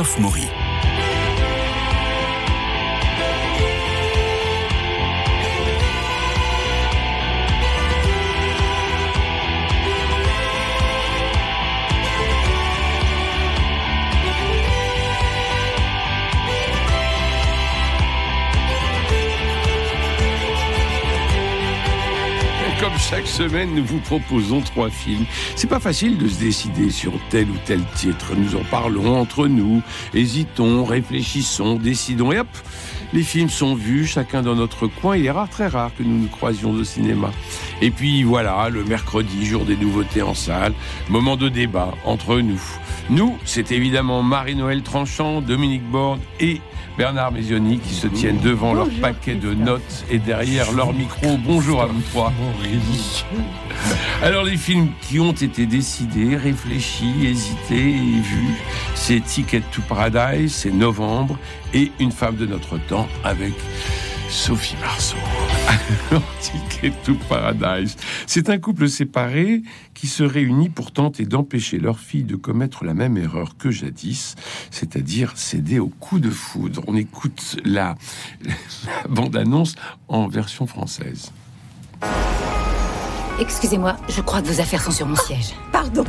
Christophe Maury. Chaque semaine, nous vous proposons trois films. C'est pas facile de se décider sur tel ou tel titre. Nous en parlons entre nous, hésitons, réfléchissons, décidons et hop, les films sont vus, chacun dans notre coin. Il est rare, très rare que nous nous croisions au cinéma. Et puis voilà, le mercredi, jour des nouveautés en salle, moment de débat entre nous. Nous, c'est évidemment Marie-Noël Tranchant, Dominique Borde et Bernard Mézioni qui se tiennent devant leur paquet de notes et derrière leur micro. Bonjour à vous trois. Alors les films qui ont été décidés, réfléchis, hésités et vus, c'est Ticket to Paradise, c'est Novembre et Une femme de notre temps avec Sophie Marceau. Alors, Ticket to Paradise. C'est un couple séparé qui se réunit pour tenter d'empêcher leur fille de commettre la même erreur que jadis, c'est-à-dire céder au coup de foudre. On écoute la, la bande-annonce en version française. Excusez-moi, je crois que vos affaires sont sur mon siège. Pardon.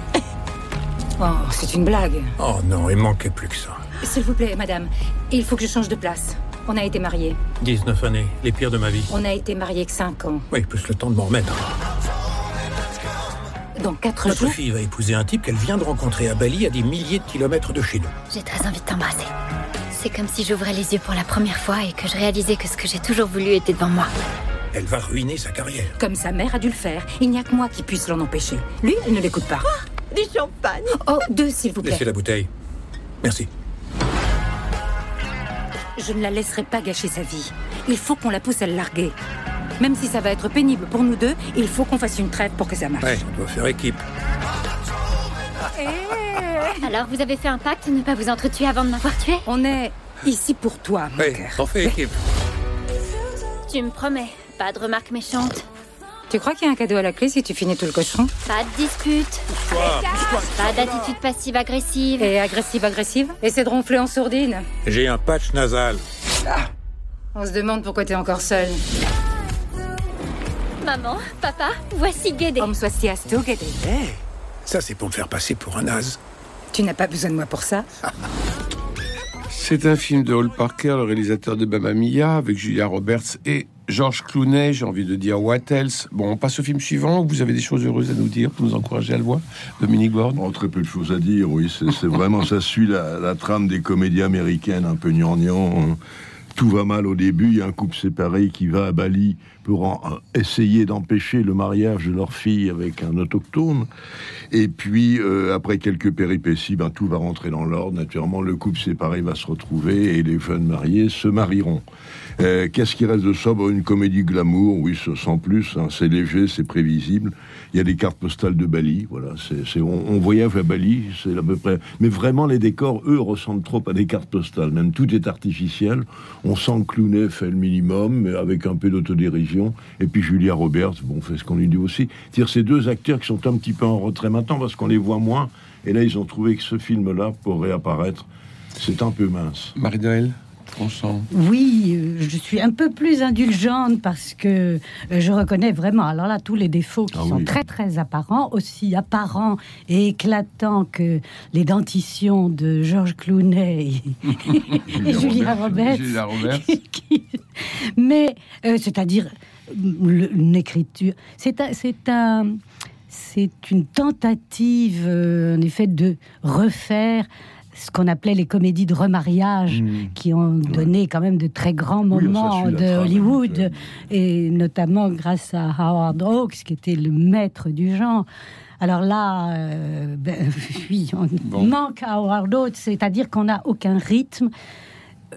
Oh, c'est une blague. Oh non, il manquait plus que ça. S'il vous plaît, madame, il faut que je change de place. On a été mariés. 19 années, les pires de ma vie. On a été mariés que 5 ans. Oui, plus le temps de m'en remettre. Dans 4 Notre jours, fille va épouser un type qu'elle vient de rencontrer à Bali à des milliers de kilomètres de chez nous. J'ai très envie de t'embrasser. C'est comme si j'ouvrais les yeux pour la première fois et que je réalisais que ce que j'ai toujours voulu était devant moi. Elle va ruiner sa carrière. comme sa mère a dû le faire, il n'y a que moi qui puisse l'en empêcher. Lui, il ne l'écoute pas. Du champagne. Oh, deux, s'il vous plaît. Laissez la bouteille. Merci. Je ne la laisserai pas gâcher sa vie. Il faut qu'on la pousse à le larguer. Même si ça va être pénible pour nous deux, il faut qu'on fasse une trêve pour que ça marche. Ouais, on doit faire équipe. Alors, vous avez fait un pacte de ne pas vous entretuer avant de m'avoir tué? On est ici pour toi, mon Ouais, cœur. on fait équipe. Tu me promets, pas de remarques méchantes, Tu crois qu'il y a un cadeau à la clé si tu finis tout le cochon pas de disputes, pas d'attitude passive-agressive. Et agressive-agressive Essaie de ronfler en sourdine. J'ai un patch nasal. On se demande pourquoi t'es encore seule. Maman, papa, voici Guédé. Homme swastiasto, Guédé. Ça, c'est pour me faire passer pour un naze. Tu n'as pas besoin de moi pour ça C'est un film de Hall Parker, le réalisateur de Mamma Mia, avec Julia Roberts et Georges Clooney. J'ai envie de dire What else? Bon, on passe au film suivant. Vous avez des choses heureuses à nous dire pour nous encourager à le voir Dominique Borde Oh, très peu de choses à dire, oui. C'est vraiment, ça suit la, la trame des comédies américaines un peu gnangnan. Tout va mal au début. Il y a un couple séparé qui va à Bali pour euh, essayer d'empêcher le mariage de leur fille avec un autochtone. Et puis, euh, après quelques péripéties, ben, tout va rentrer dans l'ordre. Naturellement, le couple séparé va se retrouver et les jeunes mariés se marieront. Euh, Qu'est-ce qui reste de ça Bon, Une comédie glamour, oui, sans plus. hein. c'est léger, c'est prévisible. Il y a des cartes postales de Bali. Voilà, c'est, on, voyage à Bali, c'est à peu près. Mais vraiment, les décors, eux, ressemblent trop à des cartes postales. Même tout est artificiel. Sent que fait le minimum, mais avec un peu d'autodérision. Et puis Julia Roberts, bon, fait ce qu'on lui dit aussi. Dire ces deux acteurs qui sont un petit peu en retrait maintenant parce qu'on les voit moins. Et là, ils ont trouvé que ce film-là, pour réapparaître, c'est un peu mince. Marie-Noël Tranchant. Oui, euh, je suis un peu plus indulgente parce que euh, je reconnais vraiment, alors là, tous les défauts qui Ah sont oui. très très apparents, aussi apparents et éclatants que les dentitions de Georges Clooney et, et Julia Roberts. Julia Roberts. qui- mais euh, c'est-à-dire une écriture, c'est un, c'est un, c'est une tentative euh, en effet de refaire ce qu'on appelait les comédies de remariage qui ont donné quand même de très grands moments de Hollywood et notamment grâce à Howard Hawks qui était le maître du genre. Alors là, euh, ben, oui, on Bon. manque à Howard Hawks, c'est-à-dire qu'on n'a aucun rythme,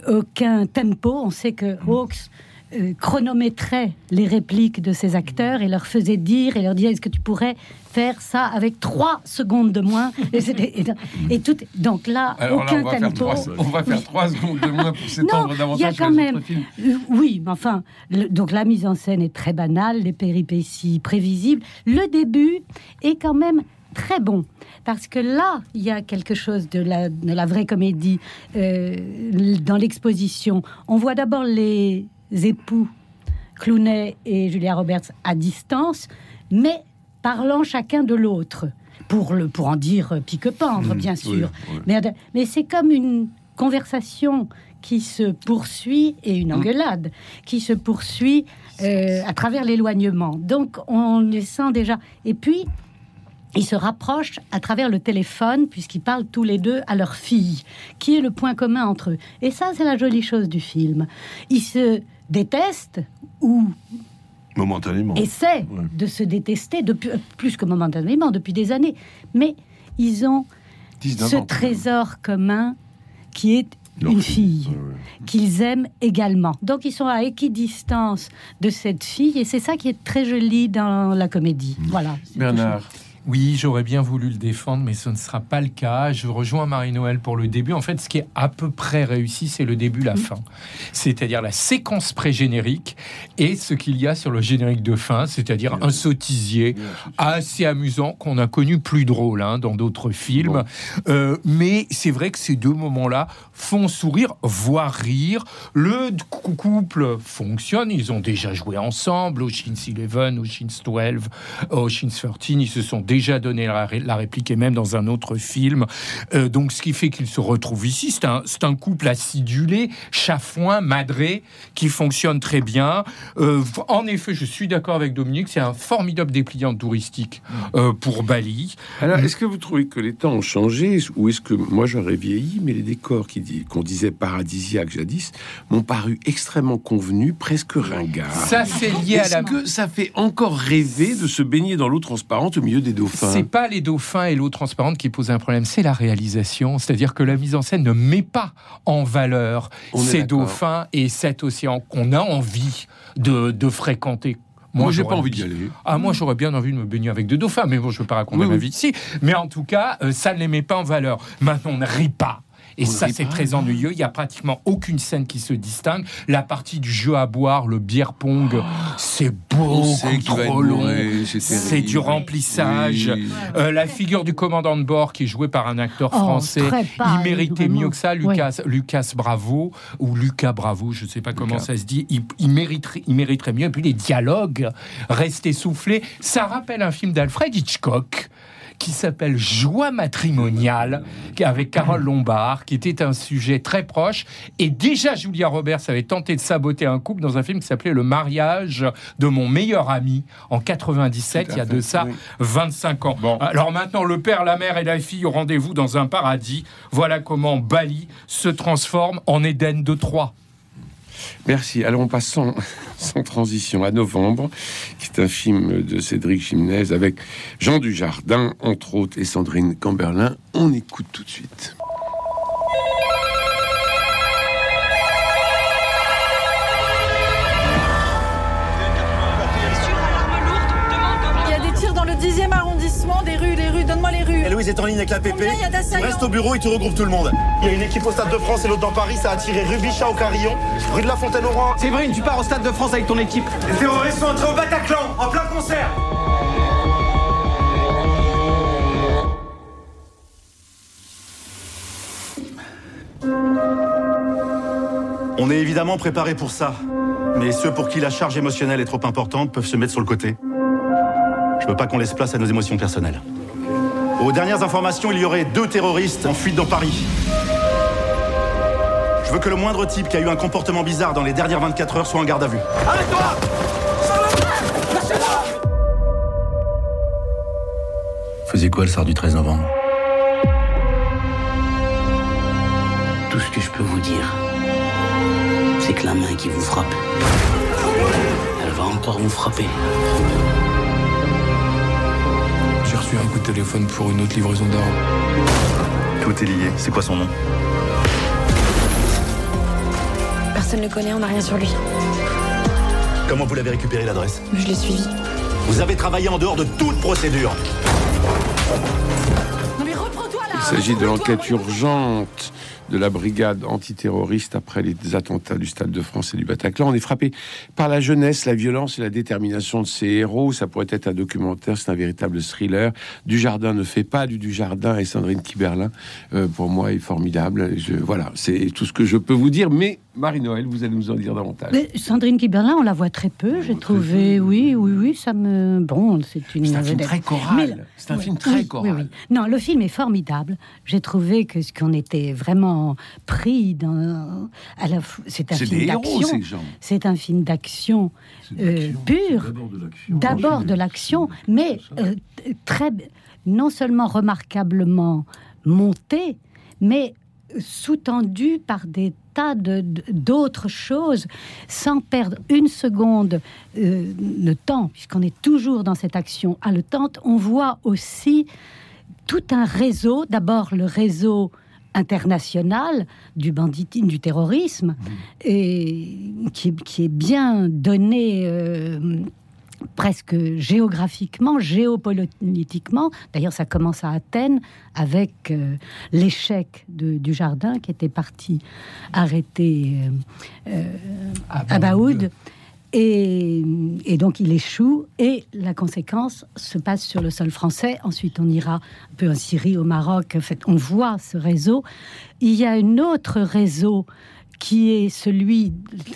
aucun tempo. On sait que Hawks euh, chronométrait les répliques de ses acteurs et leur faisait dire et leur disait est-ce que tu pourrais faire ça avec trois secondes de moins et, c'était- et- et tout donc là Alors là, aucun on va, tempo trois, on va faire trois secondes de moins pour s'étendre il y davantage a quand même. euh, oui, mais enfin, le- donc la mise en scène est très banale, les péripéties prévisibles. Le début est quand même très bon. Parce que là, il y a quelque chose de la, de la vraie comédie euh, dans l'exposition. On voit d'abord les époux, Clooney et Julia Roberts, à distance, mais parlant chacun de l'autre. Pour, le, pour en dire pique-pendre, Mmh, bien oui, sûr. oui. Mais, mais c'est comme une conversation qui se poursuit et une engueulade qui se poursuit euh, à travers l'éloignement. Donc on les sent déjà. Et puis ils se rapprochent à travers le téléphone puisqu'ils parlent tous les deux à leur fille, qui est le point commun entre eux. Et ça, c'est la jolie chose du film. Ils se détestent ou Momentanément. essaient Ouais. de se détester depuis plus que momentanément depuis des années, mais ils ont 19 ce ans. trésor commun qui est Leur une fille. fille Ouais, ouais. qu'ils aiment également. Donc ils sont à équidistance de cette fille et c'est ça qui est très joli dans la comédie. Voilà. Bernard, Oui, j'aurais bien voulu le défendre, mais ce ne sera pas le cas. Je rejoins Marie-Noël pour le début. En fait, ce qui est à peu près réussi, c'est le début, la fin. C'est-à-dire la séquence pré-générique et ce qu'il y a sur le générique de fin, c'est-à-dire un sottisier assez amusant qu'on a connu plus drôle hein, dans d'autres films. Euh, mais c'est vrai que ces deux moments-là font sourire, voire rire. Le cou- couple fonctionne. Ils ont déjà joué ensemble. Ocean's Eleven, Ocean's 12, Ocean's 13. Ils se sont déjà donné la, ré- la réplique et même dans un autre film. Euh, donc, ce qui fait qu'ils se retrouvent ici. C'est un, couple acidulé, chafouin, madré, qui fonctionne très bien. Euh, en effet, je suis d'accord avec Dominique. C'est un formidable dépliant touristique euh, pour Bali. alors est-ce que vous trouvez que les temps ont changé ou est-ce que moi j'aurais vieilli, mais les décors qui qu'on disait paradisiaques jadis m'ont paru extrêmement convenus, presque ringards Ça, c'est lié à Est-ce la. que ça fait encore rêver de se baigner dans l'eau transparente au milieu des dauphins? C'est pas les dauphins et l'eau transparente qui posent un problème, c'est la réalisation. C'est-à-dire que la mise en scène ne met pas en valeur On ces dauphins et cet océan qu'on a envie de, de fréquenter. Moi, j'ai j'aurais pas envie d'y aller. Ah, moi, j'aurais bien envie de me baigner avec deux dauphins, mais bon, je ne veux pas raconter Oui, ma vie ici. Mais en tout cas, euh, ça ne les met pas en valeur. Maintenant, on ne rit pas. Et On ça, c'est très ennuyeux. Il y a pratiquement aucune scène qui se distingue. La partie du jeu à boire, le beer pong, c'est On beaucoup trop long. c'est C'est du remplissage. Oui. Euh, la figure du commandant de bord qui est joué par un acteur Oh, français, il méritait vraiment. mieux que ça, Lucas, Lucas Bravo ou Lucas Bravo, je ne sais pas comment ça se dit. Il, il mériterait, il mériterait mieux. Et puis les dialogues restés soufflés, ça rappelle un film d'Alfred Hitchcock qui s'appelle Joie matrimoniale, qui- avec Carole Lombard, qui était un sujet très proche. Et déjà, Julia Roberts avait tenté de saboter un couple dans un film qui s'appelait Le mariage de mon meilleur ami en 97, Tout à il y a fait, de ça oui. 25 ans. Alors maintenant, le père, la mère et la fille au rendez-vous dans un paradis. Voilà comment Bali se transforme en Éden de Troie. Merci. Alors on passe sans, transition à Novembre, qui est un film de Cédric Gimnez avec Jean Dujardin, entre autres, et Sandrine Camberlin. On écoute tout de suite. Rues, les rues, donne-moi les rues. Et Louise est en ligne avec la PP. Combien il y a d'assaillants Reste au bureau et tu regroupes tout le monde. Il y a une équipe au Stade de France et l'autre dans Paris. Ça a tiré rue Bichat au Carillon, rue de la Fontaine-au-Roi. Séverine, tu pars au Stade de France avec ton équipe. Les terroristes sont entrés au Bataclan en plein concert. On est évidemment préparé pour ça. Mais ceux pour qui la charge émotionnelle est trop importante peuvent se mettre sur le côté. Je veux pas qu'on laisse place à nos émotions personnelles. Aux dernières informations, il y aurait deux terroristes en fuite dans Paris. Je veux que le moindre type qui a eu un comportement bizarre dans les dernières 24 heures soit en garde à vue. Arrête-toi Faisait quoi le soir du 13 novembre? Tout ce que je peux vous dire, c'est que la main qui vous frappe, elle va encore vous frapper. Reçu un coup de téléphone pour une autre livraison d'armes. Tout est lié. C'est quoi son nom? Personne ne le connaît, on n'a rien sur lui. Comment vous l'avez récupéré l'adresse? Je l'ai suivi. Vous avez travaillé en dehors de toute procédure. Non mais reprends-toi là Il s'agit de l'enquête urgente de la brigade antiterroriste après les attentats du Stade de France et du Bataclan. On est frappé par la jeunesse, la violence et la détermination de ces héros. Ça pourrait être un documentaire, c'est un véritable thriller. Du Jardin ne fait pas du Du Jardin et Sandrine Kiberlin, euh, pour moi, est formidable. Je, voilà, c'est tout ce que je peux vous dire. Mais Marie-Noël, vous allez nous en dire davantage. Mais Sandrine Kiberlin, on la voit très peu. J'ai trouvé, oui, oui, oui, ça me. Bon, c'est une. C'est un film très choral. C'est un oui, film très oui, choral. oui. Non, le film est formidable. J'ai trouvé que ce qu'on était vraiment pris dans. À la c'est un film d'action. C'est un film d'action euh, pur. D'abord de l'action, mais euh, très non seulement remarquablement monté, mais sous-tendu par des tas de- d'autres choses, sans perdre une seconde euh, le temps, puisqu'on est toujours dans cette action haletante. On voit aussi tout un réseau, d'abord le réseau international du banditisme, du terrorisme, et qui, est- qui est bien donné euh, presque géographiquement, géopolitiquement. D'ailleurs, ça commence à Athènes avec euh, l'échec du jardin qui était parti arrêter euh, euh, Abaoud. Et, et donc il échoue et la conséquence se passe sur le sol français. Ensuite on ira un peu en Syrie, au Maroc. En fait, on voit ce réseau. Il y a un autre réseau qui est celui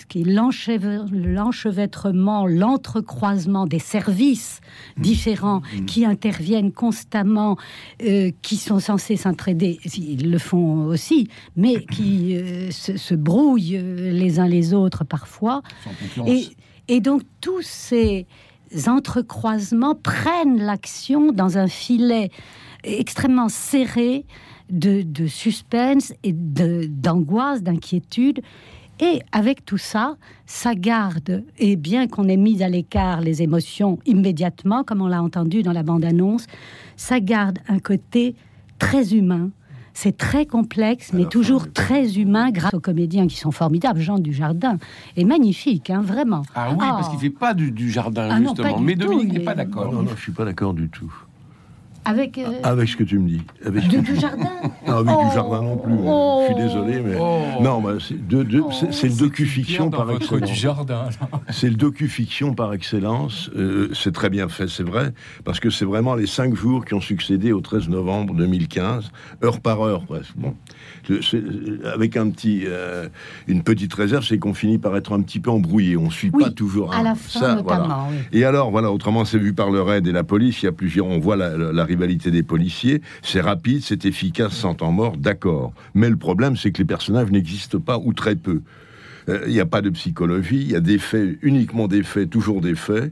qui est l'enchevêtrement, l'entrecroisement des services différents qui interviennent constamment, euh, qui sont censés s'entraider, ils le font aussi, mais qui euh, se, se brouillent euh, les uns les autres parfois. Et, et donc tous ces entrecroisements prennent l'action dans un filet extrêmement serré de, suspense et d'angoisse, d'inquiétude. Et avec tout ça, ça garde, et bien qu'on ait mis à l'écart les émotions immédiatement, comme on l'a entendu dans la bande-annonce, ça garde un côté très humain. C'est très complexe, mais toujours très humain grâce aux comédiens qui sont formidables. Jean Dujardin est magnifique, hein, vraiment. Ah oui, parce Oh. qu'il fait pas du, du jardin, Ah justement. du Mais Dominique n'est pas d'accord. Non, non, je suis pas d'accord du tout. Avec euh, Avec ce que tu me dis. Avec du, jardin. Non, avec Oh. du jardin non plus. Oh. Je suis désolé, mais Oh. non, bah, c'est de- de- le docu-fiction par excellence. du jardin. C'est le docu-fiction par excellence. Euh, c'est très bien fait, c'est vrai, parce que c'est vraiment les cinq jours qui ont succédé au 13 novembre 2015, heure par heure, presque. Bon, c'est- avec un petit, euh, une petite réserve, c'est qu'on finit par être un petit peu embrouillé. On suit Oui, pas toujours. à un- la fin ça, notamment, voilà. oui. Et alors, voilà, autrement, c'est vu par le RAID et la police. Il y a plusieurs, on voit la, la- des policiers. C'est rapide, c'est efficace, sans temps mort, d'accord. Mais le problème, c'est que les personnages n'existent pas ou très peu. Euh, Il n'y a pas de psychologie, il y a des faits, uniquement des faits, toujours des faits.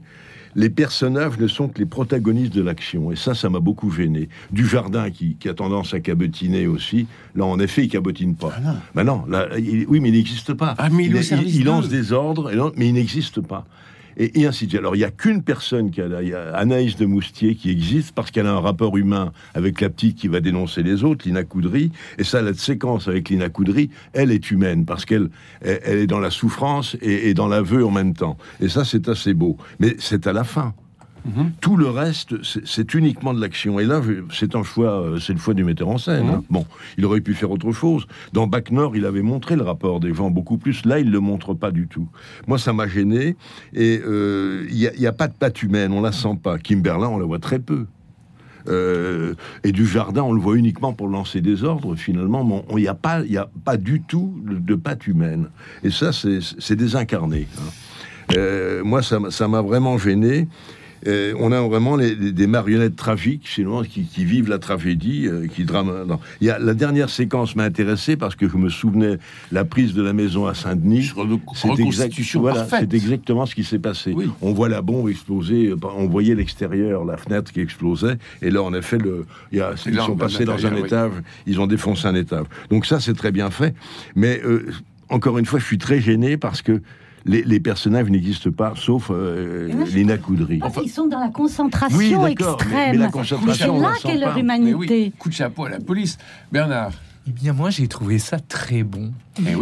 Les personnages ne sont que les protagonistes de l'action. Et ça, ça m'a beaucoup gêné. Du jardin qui, qui a tendance à cabotiner aussi. Là, en effet, il cabotine pas. Ah non, là, il- oui, mais il n'existe pas. Ah, mais il il, lance des ordres, et non, mais il n'existe pas. Et, ainsi de suite. Alors, il n'y a qu'une personne qui a, Anaïs de Moustier qui existe parce qu'elle a un rapport humain avec la petite qui va dénoncer les autres, Lina Coudry. Et ça, la séquence avec Lina Coudry, elle est humaine parce qu'elle elle, elle est dans la souffrance et, et dans l'aveu en même temps. Et ça, c'est assez beau. Mais c'est à la fin. Tout le reste, c'est- uniquement de l'action. Et là, c'est un choix, euh, c'est le choix du metteur en scène. hein. Bon, il aurait pu faire autre chose. Dans Bac Nord, il avait montré le rapport des gens beaucoup plus. Là, il le montre pas du tout. Moi, ça m'a gêné. Et euh, il n'y a, pas de patte humaine, on la sent pas. Kimberlin, on la voit très peu. Euh, et du jardin, on le voit uniquement pour lancer des ordres, finalement, il n'y a, pas- y a pas du tout de, de patte humaine. Et ça, c'est désincarné. hein. Euh, moi, ça m'a vraiment gêné. Euh, on a vraiment les- les- des marionnettes tragiques, finalement, qui, qui vivent la tragédie, euh, qui drame. non. Il y a, la dernière séquence m'a intéressé parce que je me souvenais la prise de la maison à Saint-Denis. C'est exact- voilà, exactement ce qui s'est passé. On voit la bombe exploser, euh, on voyait l'extérieur, la fenêtre qui explosait, et là, en effet, le, il y a, C'est ils sont passés dans un oui. étage, ils ont défoncé un étage. Donc ça, c'est très bien fait. Mais euh, encore une fois, je suis très gêné parce que les, les personnages n'existent pas, sauf euh, Lina Coudry. Parce qu'ils sont dans la concentration Oui, mais- extrême. mais la concentration, c'est là qu'est leur humanité. Coup de chapeau à la police. Bernard. Eh bien, moi, j'ai trouvé ça très bon.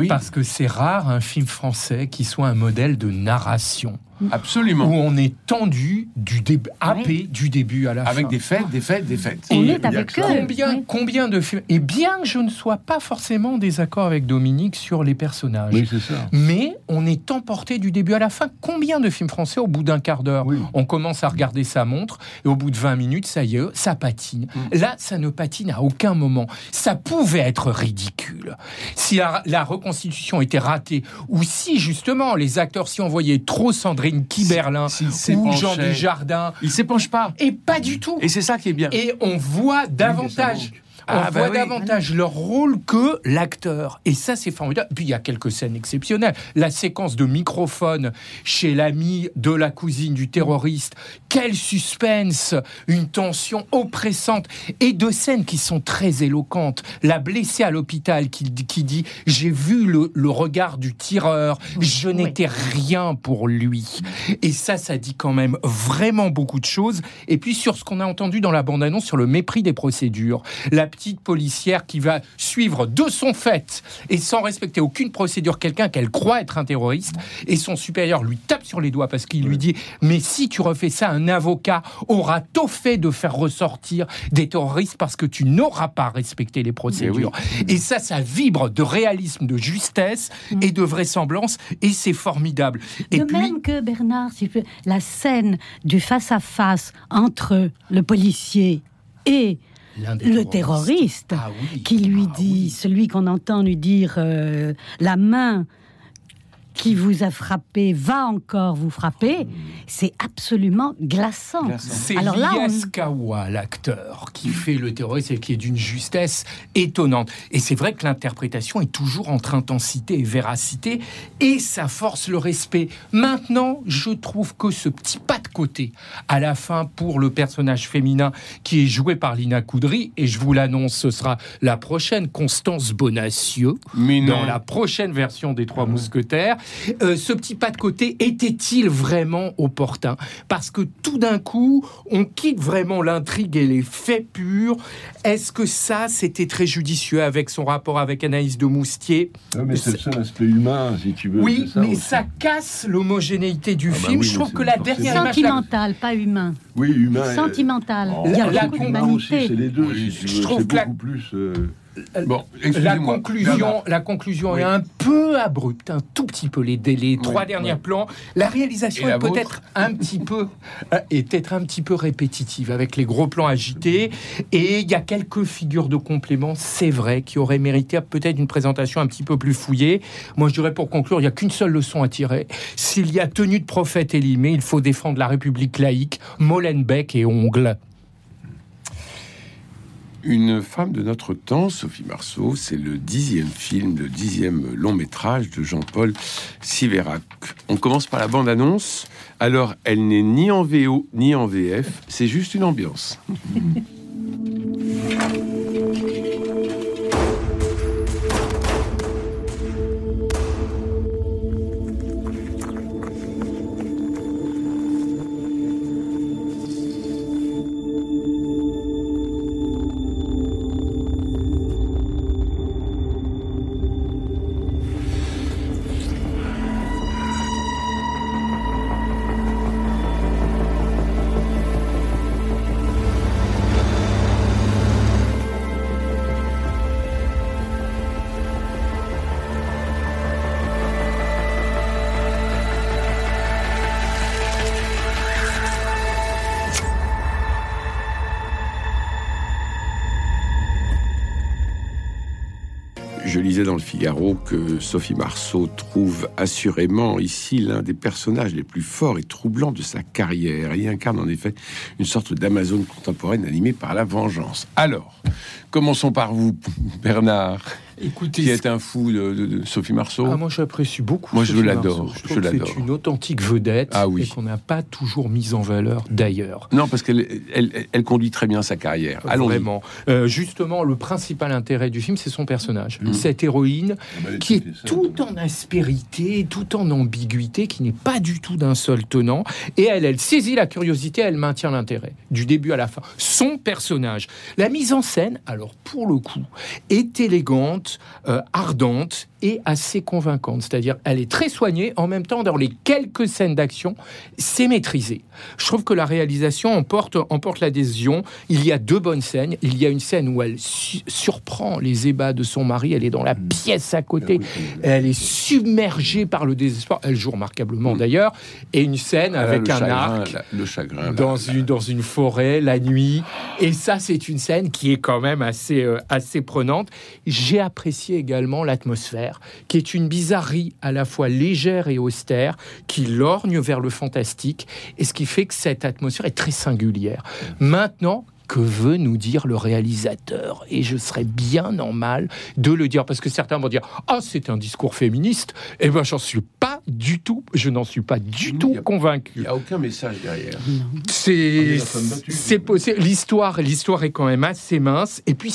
Parce que c'est rare un film français qui soit un modèle de narration. Absolument. Où on est tendu du début, happé du début à la fin. Avec des fêtes, des fêtes, des fêtes. On Et est avec eux. Combien, combien de films Et bien que je ne sois pas forcément en désaccord avec Dominique sur les personnages, Oui, c'est ça. mais on est emporté du début à la fin. Combien de films français, au bout d'un quart d'heure, on commence à regarder sa montre et au bout de 20 minutes, ça y est, ça patine. Là, ça ne patine à aucun moment. Ça pouvait être ridicule. Si la, la reconstitution était ratée ou si justement les acteurs s'y envoyaient trop Sandrine Kiberlin ou s'épanchaient. Jean Dujardin. Il s'épanche pas. Et pas du tout. Et c'est ça qui est bien. Et on voit davantage. On Ah, bah voit oui. davantage leur rôle que l'acteur. Et ça, c'est formidable. Puis il y a quelques scènes exceptionnelles. La séquence de microphone chez l'ami de la cousine du terroriste. Quel suspense Une tension oppressante. Et deux scènes qui sont très éloquentes. La blessée à l'hôpital qui, qui dit J'ai vu le, le regard du tireur. Je n'étais rien pour lui. Et ça, ça dit quand même vraiment beaucoup de choses. Et puis sur ce qu'on a entendu dans la bande-annonce sur le mépris des procédures, la petite policière qui va suivre de son fait et sans respecter aucune procédure quelqu'un qu'elle croit être un terroriste et son supérieur lui tape sur les doigts parce qu'il lui dit mais si tu refais ça un avocat aura tôt fait de faire ressortir des terroristes parce que tu n'auras pas respecté les procédures et ça ça vibre de réalisme de justesse et de vraisemblance et c'est formidable. Et de puis même que Bernard, si peux- la scène du face-à-face entre le policier et le terroriste, Ah oui, qui lui dit, celui qu'on entend lui dire euh, la main qui vous a frappé va encore vous frapper, c'est absolument glaçant. C'est Alors là, on- l'acteur, qui fait le terroriste et qui est d'une justesse étonnante. Et c'est vrai que l'interprétation est toujours entre intensité et véracité, et ça force le respect. Maintenant, je trouve que ce petit pas de côté, à la fin, pour le personnage féminin qui est joué par Lina Coudry, et je vous l'annonce, ce sera la prochaine Constance Bonacieux, Mais non. dans la prochaine version des Trois Mousquetaires. Euh, ce petit pas de côté était-il vraiment opportun? Parce que tout d'un coup, on quitte vraiment l'intrigue et les faits purs. Est-ce que ça, c'était très judicieux avec son rapport avec Anaïs de Moustier? Ouais, mais c'est le seul aspect humain, si tu veux. Oui, ça mais aussi. ça casse l'homogénéité du Ah bah film. oui, Je trouve que la dernière la- Sentimental, pas humain. Oui, humain. Sentimental. oh, Il y a la beaucoup humain aussi, d'humanité. c'est les deux. Oui, si tu je veux, trouve que la- beaucoup plus. euh, Bon, La conclusion, Bernard. la conclusion Oui. est un peu abrupte, un tout petit peu les, les trois derniers oui. plans. La réalisation est peut-être un petit peu euh, est peut-être un petit peu répétitive avec les gros plans agités et il y a quelques figures de complément, c'est vrai, qui auraient mérité peut-être une présentation un petit peu plus fouillée. Moi, je dirais pour conclure, il n'y a qu'une seule leçon à tirer. S'il y a tenue de prophète élimé, il faut défendre la République laïque, Molenbeek et Ongle. Une femme de notre temps, Sophie Marceau, c'est le dixième film, le dixième long métrage de Jean-Paul Siverac. On commence par la bande-annonce. Alors, elle n'est ni en VO ni en VF, c'est juste une ambiance. Dans le Figaro que Sophie Marceau trouve assurément ici l'un des personnages les plus forts et troublants de sa carrière. Il incarne en effet une sorte d'Amazone contemporaine animée par la vengeance. Alors, commençons par vous, Bernard, Écoutez, qui est un fou de, de- de Sophie Marceau. Ah, moi, j'apprécie beaucoup. Moi, je l'adore, je l'adore. C'est une authentique vedette Ah oui. et qu'on n'a pas toujours mise en valeur d'ailleurs. Non, parce qu'elle elle, elle conduit très bien sa carrière. Allons Vraiment. Euh, justement, le principal intérêt du film, c'est son personnage. Mhm. Cette héroïne bah, qui est ça. tout en aspérité, tout en ambiguïté, qui n'est pas du tout d'un seul tenant. Et elle, elle saisit la curiosité, elle maintient l'intérêt, du début à la fin. Son personnage. La mise en scène, alors pour le coup, est élégante, ardente, est assez convaincante. C'est-à-dire, elle est très soignée. En même temps, dans les quelques scènes d'action, c'est maîtrisé. Je trouve que la réalisation emporte, emporte l'adhésion. Il y a deux bonnes scènes. Il y a une scène où elle su- surprend les ébats de son mari. Elle est dans la pièce à côté. Elle est submergée par le désespoir. Elle joue remarquablement d'ailleurs. Et une scène Ah, avec un chagrin, arc le chagrin. dans une dans une forêt la nuit et ça c'est une scène qui est quand même assez euh, assez prenante j'ai apprécié également l'atmosphère qui est une bizarrerie à la fois légère et austère qui lorgne vers le fantastique et ce qui fait que cette atmosphère est très singulière maintenant que veut nous dire le réalisateur? Et je serais bien en mal de le dire, parce que certains vont dire Ah, c'est un discours féministe. Eh ben, j'en suis pas du tout, je n'en suis pas du tout convaincu. Il n'y a aucun message derrière. C'est battue. c'est possible. L'histoire, l'histoire est quand même assez mince. Et puis,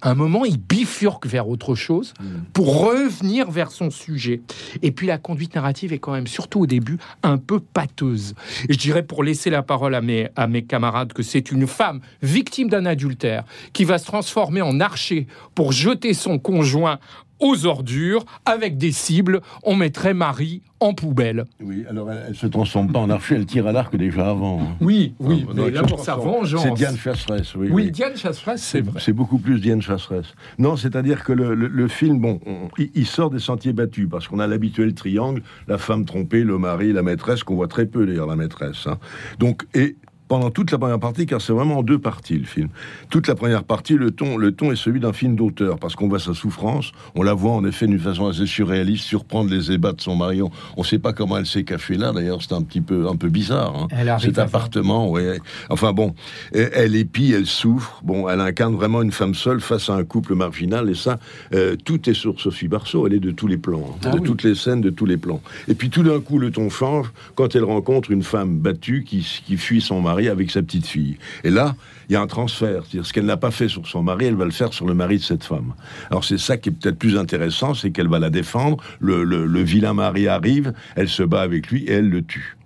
à un moment, il bifurque vers autre chose Hmm. pour revenir vers son sujet. Et puis, la conduite narrative est quand même, surtout au début, un peu pâteuse. Et je dirais, pour laisser la parole à mes, à mes camarades, que c'est une femme victime d'un adultère qui va se transformer en archer pour jeter son conjoint aux ordures avec des cibles. On mettrait Marie en poubelle. Oui, alors elle, se transforme pas en archer, elle tire à l'arc déjà avant. hein. Oui, oui, Ah, mais là pour sa vengeance. C'est Diane Chasseresse, oui. Oui, oui. Diane Chasseresse, c'est vrai. C'est beaucoup plus Diane Chasseresse. Non, c'est-à-dire que le, le- le film, bon, on- il, il sort des sentiers battus parce qu'on a l'habituel triangle, la femme trompée, le mari, la maîtresse, qu'on voit très peu d'ailleurs, la maîtresse. hein. Donc, et pendant toute la première partie, car c'est vraiment en deux parties le film. Toute la première partie, le ton, le ton est celui d'un film d'auteur, parce qu'on voit sa souffrance, on la voit en effet d'une façon assez surréaliste, surprendre les ébats de son mari. On ne sait pas comment elle s'est cachée là, d'ailleurs, c'est un petit peu, un peu bizarre. hein. Elle Cet appartement, ouais. Enfin bon, elle elle épie, elle souffre. Bon, elle incarne vraiment une femme seule face à un couple marginal. Et ça, euh, tout est sur Sophie Barceau. Elle est de tous les plans, hein. Ah de oui. toutes les scènes, de tous les plans. Et puis tout d'un coup, le ton change quand elle rencontre une femme battue qui, qui fuit son mari avec sa petite fille. Et là, il y a un transfert. C'est-à-dire ce qu'elle n'a pas fait sur son mari, elle va le faire sur le mari de cette femme. Alors c'est ça qui est peut-être plus intéressant, c'est qu'elle va la défendre. Le, le- le vilain mari arrive, elle se bat avec lui et elle le tue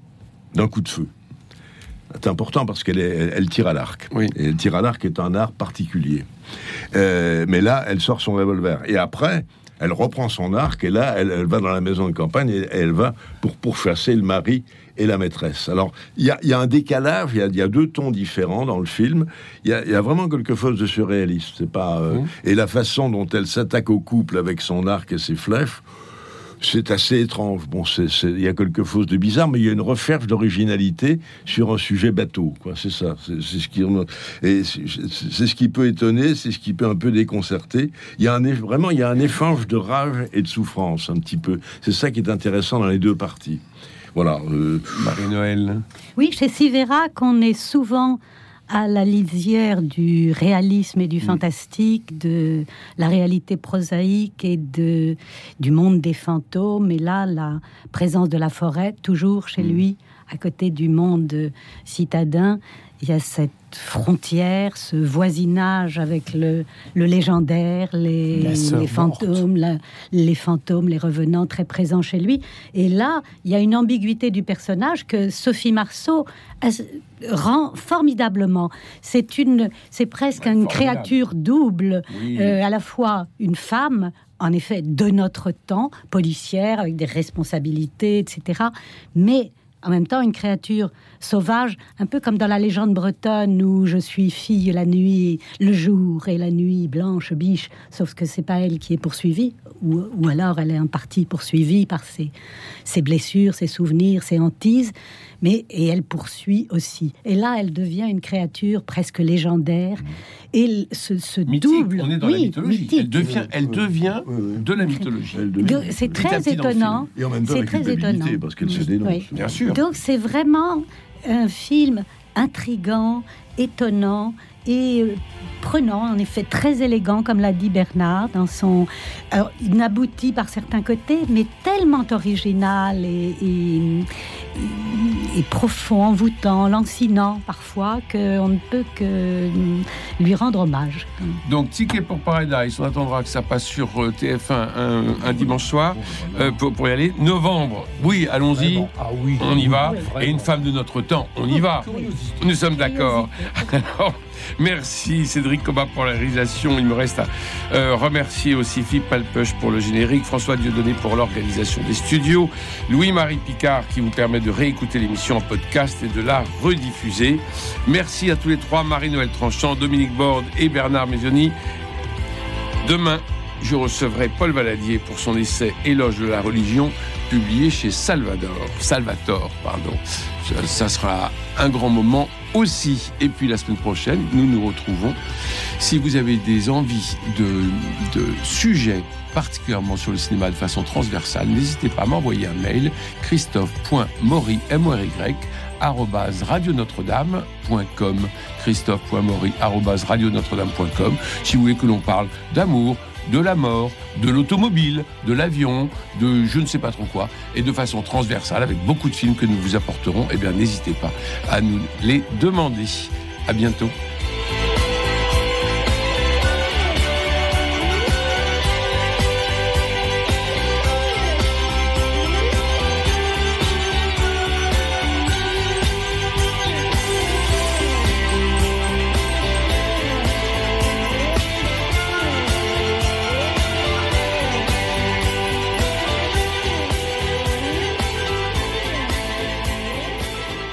d'un coup de feu. C'est important parce qu'elle elle, elle tire à l'arc. Et le tir à l'arc est un art particulier. Euh, mais là, elle sort son revolver. Et après, elle reprend son arc et là, elle, elle va dans la maison de campagne et elle va pour pourchasser le mari et la maîtresse. Alors, il y a, il y a un décalage, il y a, il y a deux tons différents dans le film. Il y a, il y a vraiment quelque chose de surréaliste. C'est pas euh, et la façon dont elle s'attaque au couple avec son arc et ses flèches. C'est assez étrange. Bon, il y a quelque chose de bizarre, mais il y a une recherche d'originalité sur un sujet bateau. Quoi, c'est ça. C'est ce qui et c'est ce qui peut étonner, c'est ce qui peut un peu déconcerter. Il y a un vraiment, il y a un échange de rage et de souffrance un petit peu. C'est ça qui est intéressant dans les deux parties. Voilà. euh, Marie-Noël. Oui, chez Siverac, on est souvent à la lisière du réalisme et du fantastique, de la réalité prosaïque et de, du monde des fantômes. Et là, la présence de la forêt, toujours chez lui, à côté du monde citadin, il y a cette frontière, ce voisinage avec le, le légendaire, les, fantômes, la- les fantômes, les revenants très présents chez lui. Et là, il y a une ambiguïté du personnage que Sophie Marceau as- rend formidablement. C'est une, c'est presque une créature double, Oui. euh, à la fois une femme. En effet, de notre temps, policière, avec des responsabilités, etc. Mais en même temps, une créature sauvage, un peu comme dans la légende bretonne où je suis fille la nuit, le jour et la nuit blanche biche, sauf que c'est pas elle qui est poursuivie, ou, ou alors elle est en partie poursuivie par ses, ses blessures, ses souvenirs, ses hantises, mais et elle poursuit aussi. Et là, elle devient une créature presque légendaire. Et ce, ce double, On est dans la oui, mythologie. mythique. Elle devient, elle devient de la mythologie. C'est très étonnant. Et en même temps, C'est la très étonnant. parce qu'elle se dénonce. Oui. Bien sûr. Donc c'est vraiment un film intrigant, étonnant et euh, prenant, en effet très élégant, comme l'a dit Bernard, dans son alors, inabouti par certains côtés, mais tellement original et, profond, envoûtant, lancinant parfois, qu'on ne peut que lui rendre hommage. Donc, Ticket pour Paradise, on attendra que ça passe sur euh, TF1 un, dimanche soir. Euh, pour, y aller. Novembre, oui, allons-y, ah oui, on y va. Et une femme de notre temps, on y va. Nous sommes d'accord. Merci Cédric Coba pour la réalisation. Il me reste à euh, remercier aussi Philippe Palpeuch pour le générique, François Dieudonné pour l'organisation des studios, Louis-Marie Picard qui vous permet de réécouter l'émission en podcast et de la rediffuser. Merci à tous les trois, Marie-Noël Tranchant, Dominique Borde et Bernard Mézioni. Demain, je recevrai Paul Valadier pour son essai Éloge de la religion, publié chez Salvador. Salvatore. Pardon. Ça sera un grand moment aussi. Et puis la semaine prochaine, nous nous retrouvons. Si vous avez des envies de, sujets particulièrement sur le cinéma de façon transversale, n'hésitez pas à m'envoyer un mail christophe.maury, m r y radionotre-dame.com christophe.maury radionotre-dame.com si vous voulez que l'on parle d'amour, de la mort, de l'automobile, de l'avion, de je ne sais pas trop quoi, et de façon transversale, avec beaucoup de films que nous vous apporterons, eh bien n'hésitez pas à nous les demander. À bientôt.